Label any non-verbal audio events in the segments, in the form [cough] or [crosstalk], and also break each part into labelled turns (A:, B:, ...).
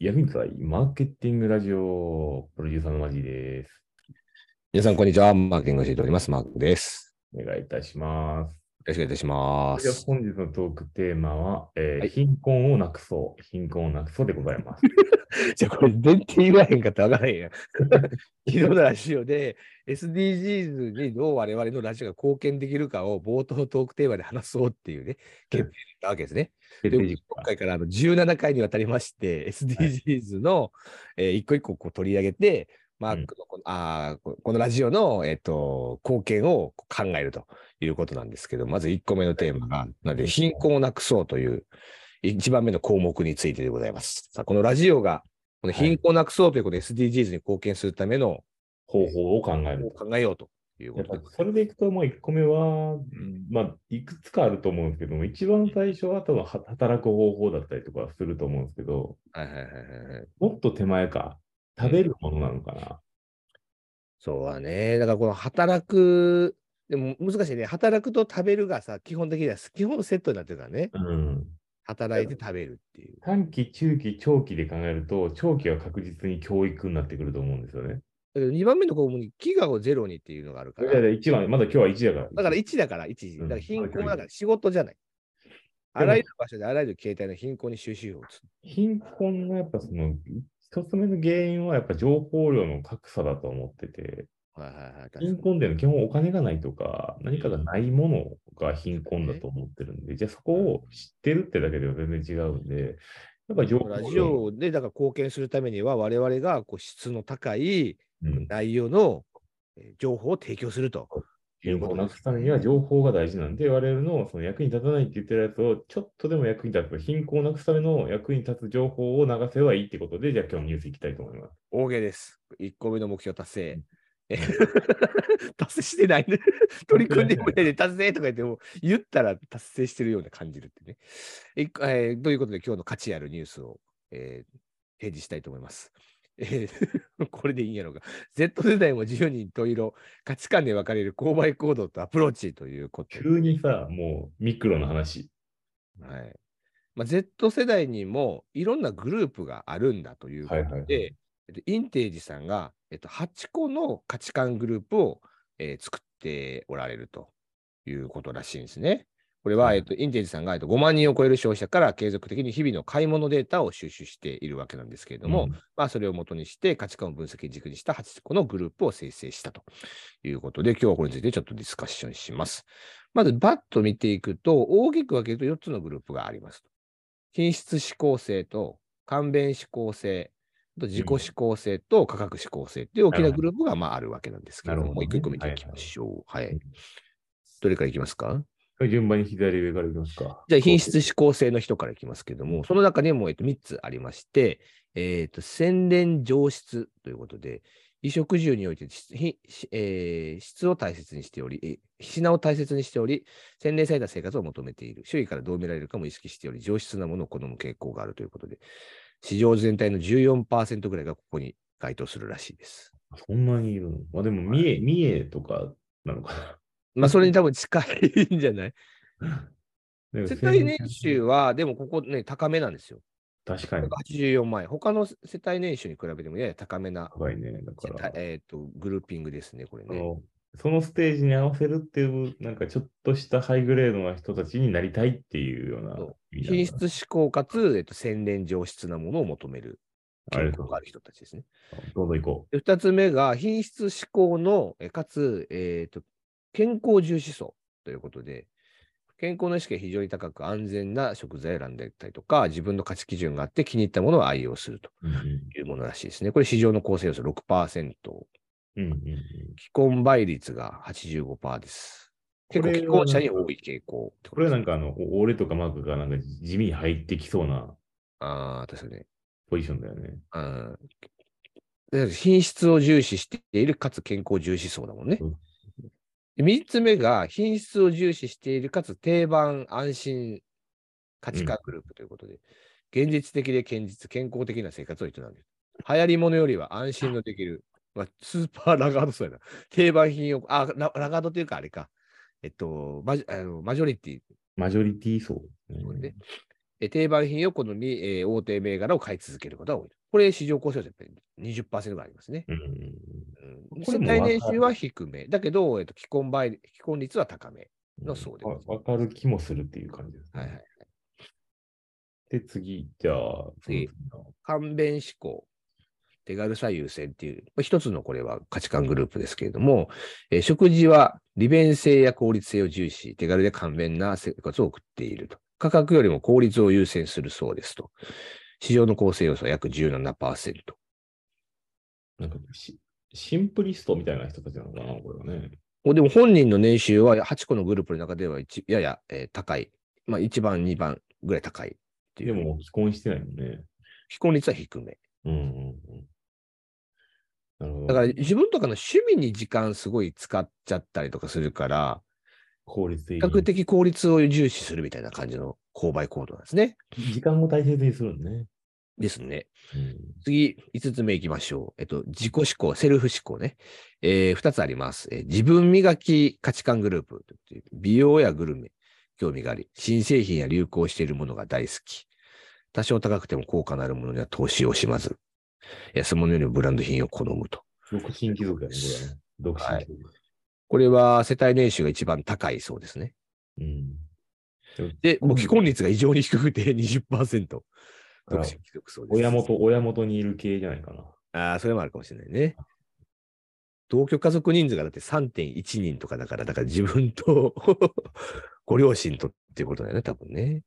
A: ヤフーツアイマーケティングラジオプロデューサーのマジです。
B: 皆さん、こんにちは。マーケティングを教えております。マークです。
A: お願いいたします。
B: よろしくお願いいたします。
A: 本日のトークテーマは、えー
B: はい
A: 貧困をなくそう。貧困をなくそうでございます。[laughs]
B: じゃあ、これ、前提言わへんかったらわからへんやん。[laughs] 昨日のラジオで、SDGs にどう我々のラジオが貢献できるかを冒頭のトークテーマで話そうっていうね、決定だったわけですね。で今回からあの17回にわたりまして、SDGs の、えー一個一個こう取り上げて、マークのこの,、あーここのラジオの、えっと貢献を考えるということなんですけど、まず1個目のテーマが、なので貧困をなくそうという1番目の項目についてでございます。さあこのラジオが、この貧困をなくそうということで SDGs に貢献するための
A: 方法を考える。
B: 考えようということで
A: それでいくと、もう1個目は、まあ、いくつかあると思うんですけども、一番最初は多分は働く方法だったりとかすると思うんですけど、
B: はいはいはいはいはい。
A: もっと手前か、食べるものなのかな。
B: そうはね。だからこの働く、でも難しいね。働くと食べるがさ、基本的には基本セットになってるからね。
A: うん。
B: 働いて食べるっていう。
A: 短期、中期、長期で考えると、長期は確実に教育になってくると思うんですよね。
B: だけど2番目の項目に飢餓をゼロにっていうのがあるから。
A: いやいや1番、まだ今日は1だから。
B: だから1だから1。
A: うん
B: だから貧困だから仕事じゃない。あらゆる場所であらゆる形態の貧困に収集を打つ。
A: 貧困のやっぱその、一つ目の原因はやっぱ情報量の格差だと思ってて、
B: はいはいはい。
A: 貧
B: に
A: 困っていうのは基本お金がないとか、何かがないものが貧困だと思ってるんで、じゃあそこを知ってるってだけでは全然違うんで、やっぱ情報
B: ラジ
A: 量、
B: オでだから貢献するためには我々がこう質の高い
A: うん、
B: 内容のえー情報を提供すると。
A: 貧困をなくすためには情報が大事なんで、我々のその役に立たないって言ってるやつをちょっとでも役に立つ、貧困をなくすための役に立つ情報を流せばいいってことで、じゃあ今日のニュースいきたいと思います。
B: OK です。1個目の目標達成。え [laughs] 達成してないね。取り組んでもないで達成とか言っても、言ったら達成してるような感じるってね。いえーということで、今日の価値あるニュースを、えー提示したいと思います。えー [laughs] これでいいんやろうか。Z 世代も自由にと色、価値観で分かれる購買行動とアプローチということで
A: 急にさ、もうミクロの話。
B: はいまあ、Z 世代にもいろんなグループがあるんだということで、
A: はいはい
B: インテージさんが、えっと、8個の価値観グループを、えー作っておられるということらしいんですね。これは、
A: はい
B: えっと、インテージさんが、えっと、5万人を超える消費者から継続的に日々の買い物データを収集しているわけなんですけれども、
A: うん
B: まあ、それを元にして価値観を分析軸にした8個のグループを生成したということで、今日はこれについてちょっとディスカッションします。まず、バッと見ていくと、大きく分けると4つのグループがありますと。品質指向性と簡便指向性、自己指向性と価格指向性っていう大きなグループがまああるわけなんですけれど
A: どね。
B: もう一個一個見ていきましょう。はい
A: うん。
B: どれからいきますか？
A: 順番に左上からいきますか。
B: じゃあ、品質指向性の人からいきますけども、その中にも、えっと、3つありまして、えっと、洗練上質ということで、衣食住において質えー質を大切にしており、え品を大切にしており、洗練された生活を求めている。周囲からどう見られるかも意識しており、上質なものを好む傾向があるということで、市場全体の14%ぐらいがここに該当するらしいです。
A: そんなにいるの？まあでも、三重、三重とかなのか
B: まあ、それに多分近いんじゃない？[laughs] 世帯年収は、でもここね、高めなんですよ。
A: 確かに
B: 84万円。他の世帯年収に比べてもやや高めな、
A: ね。だから、
B: えー、とグルーピングですね、これね。
A: そのステージに合わせるっていう、なんかちょっとしたハイグレードな人たちになりたいっていうような。
B: 品質志向かつ、えー、と洗練上質なものを求める傾向がある人たちですね。
A: どうぞ行こ
B: で2つ目が品質志向の、えかつ、えー、と健康重視層ということで、健康の意識が非常に高く安全な食材を選んでいったりとか、自分の価値基準があって気に入ったものを愛用するというものらしいですね。これ市場の構成要素6%。
A: うんうんうん
B: 既婚倍率が85%です。結構既婚者に多い傾向
A: これはなん
B: か。
A: かあの、お俺とかマークがなんか地味に入ってきそうな
B: ああ、確かにね。
A: ポジションだよね。
B: うんで品質を重視している、かつ健康重視層だもんね
A: うん。
B: で三つ目が品質を重視している、かつ定番、安心価値観グループということで、現実的で堅実、健康的な生活を営んでいる。流行り物よりは安心のできる、まあ、スーパーラガードそうやな。定番品を、あ、ララガードというかあれか。えっと、マジあのマジョリティ
A: マジョリティ層、
B: これね。え定番品を好み、えー大手銘柄を買い続けることが多い。これ、市場構成はやっぱり20%がありますね。
A: うん。
B: うん、
A: これ
B: 世帯年収は低め。だけど、えっと、既婚倍、既婚率は高め。のそうです
A: わわかる気もするっていう感じですね。
B: はいはい。
A: で、次、じゃあ、
B: 次
A: その
B: 簡便思考。手軽さ優先っていう、まあ一つのこれは価値観グループですけれども、えー食事は利便性や効率性を重視、手軽で簡便な生活を送っていると。価格よりも効率を優先するそうですと。市場の構成要素は約17%。
A: なんかしシンプリストみたいな人たちなのかな、これはね。
B: おでも本人の年収は8個のグループの中では一やや、えー高い。まあ1番、2番ぐらい高いっていう。
A: でも、既婚してないもんね。
B: 既婚率は低め。
A: うんうんうん。
B: だから自分とかの趣味に時間すごい使っちゃったりとかするから、
A: 効率的
B: 比較的効率を重視するみたいな感じの購買行動なんですね。
A: 時間を大切にするんね。
B: ですね。
A: うん。
B: 次、5つ目いきましょう。えっと、自己思考、セルフ思考ね。えー、2つあります。えー自分磨き価値観グループ。美容やグルメ、興味があり、新製品や流行しているものが大好き。多少高くても効果のあるものには投資をしまず。安物よりもブランド品を好むと。
A: 独身貴族やね、これはね。独身貴族。
B: これは世帯年収が一番高いそうですね。
A: うん。
B: で、もう既
A: 婚
B: 婚率が異常に低くて20%。独身貴族そうです。
A: 親元、親元にいる系じゃないかな。
B: ああ、それもあるかもしれないね。同居家族人数がだって3.1人とかだから、だから自分と [laughs] ご両親とっていうことだよね、多分ね。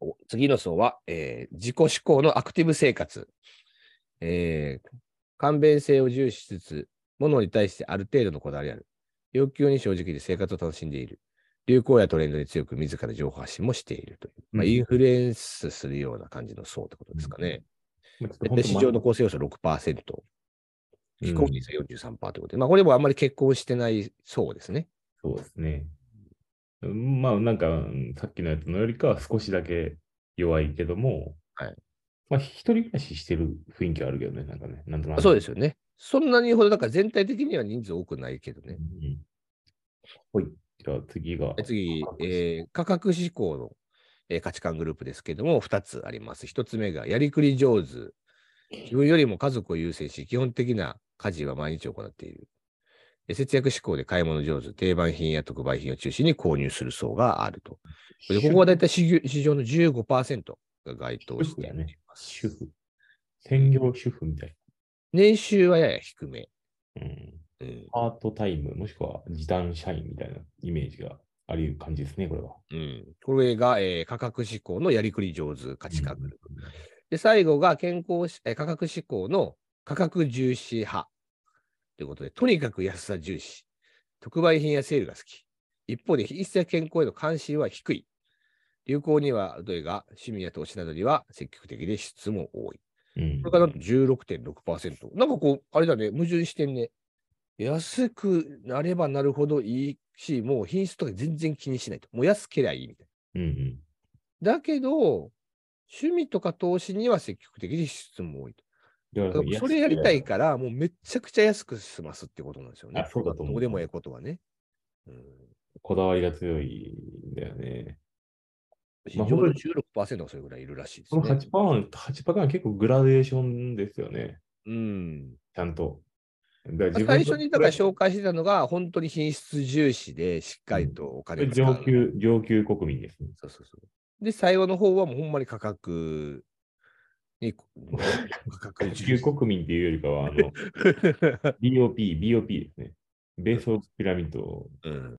B: お次の層は、えー自己志向のアクティブ生活。えー簡便性を重視しつつ、物に対してある程度のこだわりある。要求に正直で生活を楽しんでいる。流行やトレンドに強く自ら情報発信もしているという。まあ、
A: うん
B: インフルエンスするような感じの層ってことですかね。
A: まあちょっと本当
B: で市場の構成要素6%。
A: うん
B: 非婚率は43%ということで、まあこれもあんまり結婚してないそうですね。
A: そうですね。うんまあ、なんか、うんさっきのやつのよりかは少しだけ弱いけども、
B: はい。
A: まあ、一人暮らししてる雰囲気はあるけどね、なんかね、なんとなく。
B: そうですよね。そんなにほど、だから全体的には人数多くないけどね。
A: うん。はい。じゃあ次が。
B: で次、えー価格志向の、えー価値観グループですけども、2つあります。1つ目が、やりくり上手。自分よりも家族を優先し、基本的な家事は毎日行っている。で節約志向で買い物上手、定番品や特売品を中心に購入する層があると。でここはだいたい市場の15%が該当しています。
A: 主婦。専業主婦みたい
B: 年収はやや低め。
A: な。うん。
B: うん
A: パートタイム、もしくは時短社員みたいなイメージがある感じですね、これは。
B: うん、これが、えー価格志向のやりくり上手価値観グループ。
A: うん
B: で、最後が健康し、えー価格志向の価格重視派。ということで、とにかく安さ重視。特売品やセールが好き。一方で、一切健康への関心は低い。流行には、どれが趣味や投資などには積極的で質も多い。
A: うん
B: これがなんと16.6%。なんかこう、あれだね、矛盾してんね。安くなればなるほどいいし、もう品質とか全然気にしないと。もう安けりゃいいみたい
A: うんうん。
B: な。だけど、趣味とか投資には積極的に支出も多いと。それやりたいから、もうめっちゃくちゃ安く済ますってことなんですよね。
A: あそうだと思う
B: どうでもええことはね。うん、
A: こだわりが強いんだよね。まあ
B: 市場の16%がそれぐらいいるらしいです
A: この8
B: ね。
A: パターン、8パターン結構グラデーションですよね。
B: うん。
A: ちゃんと。
B: 最初にだから
A: こ
B: 紹介してたのが、本当に品質重視でしっかりとお金
A: れ
B: を。
A: 上級、上級国民ですね。
B: そうそうそう。で、最後の方はもうほんまに価格に、価格
A: 上級国民っていうよりかは、あの、[laughs] BOP、BOP ですね。ベースオブピラミッド。
B: うん。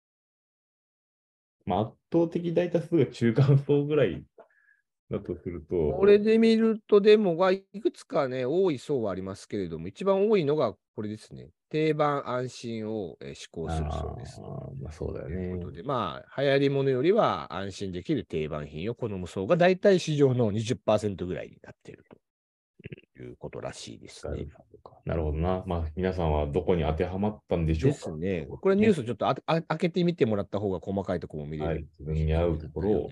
A: まあ、圧倒的大多数が中間層ぐらいだとすると、
B: これで見ると、でもがいくつかね、多い層はありますけれども、一番多いのがこれですね。定番安心をえー志向する層です。
A: まあ、そうだよ
B: という
A: ね
B: こと。で、まあ、流行り物よりは安心できる定番品を好む層が大体市場の20%ぐらいになっていることらしいですね。
A: なるほどな。まあ、皆さんはどこに当てはまったんでしょう
B: で
A: か
B: すね。これニュースちょっとああ開けてみてもらった方が細かいところも見れる。
A: はい自分に合うところを。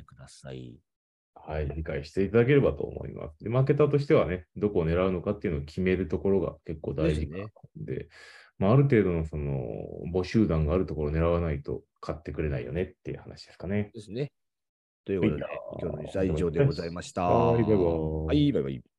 A: はい、理解していただければと思います。で、マーケターとしてはね、どこを狙うのかっていうのを決めるところが結構大事
B: ですね
A: で、まあ、ある程度のその母集団があるところを狙わないと買ってくれないよねっていう話ですかね。
B: ですね。ということで、
A: はい
B: 今日の以上でございました。
A: はいバイバイ
B: はい、バイバイ。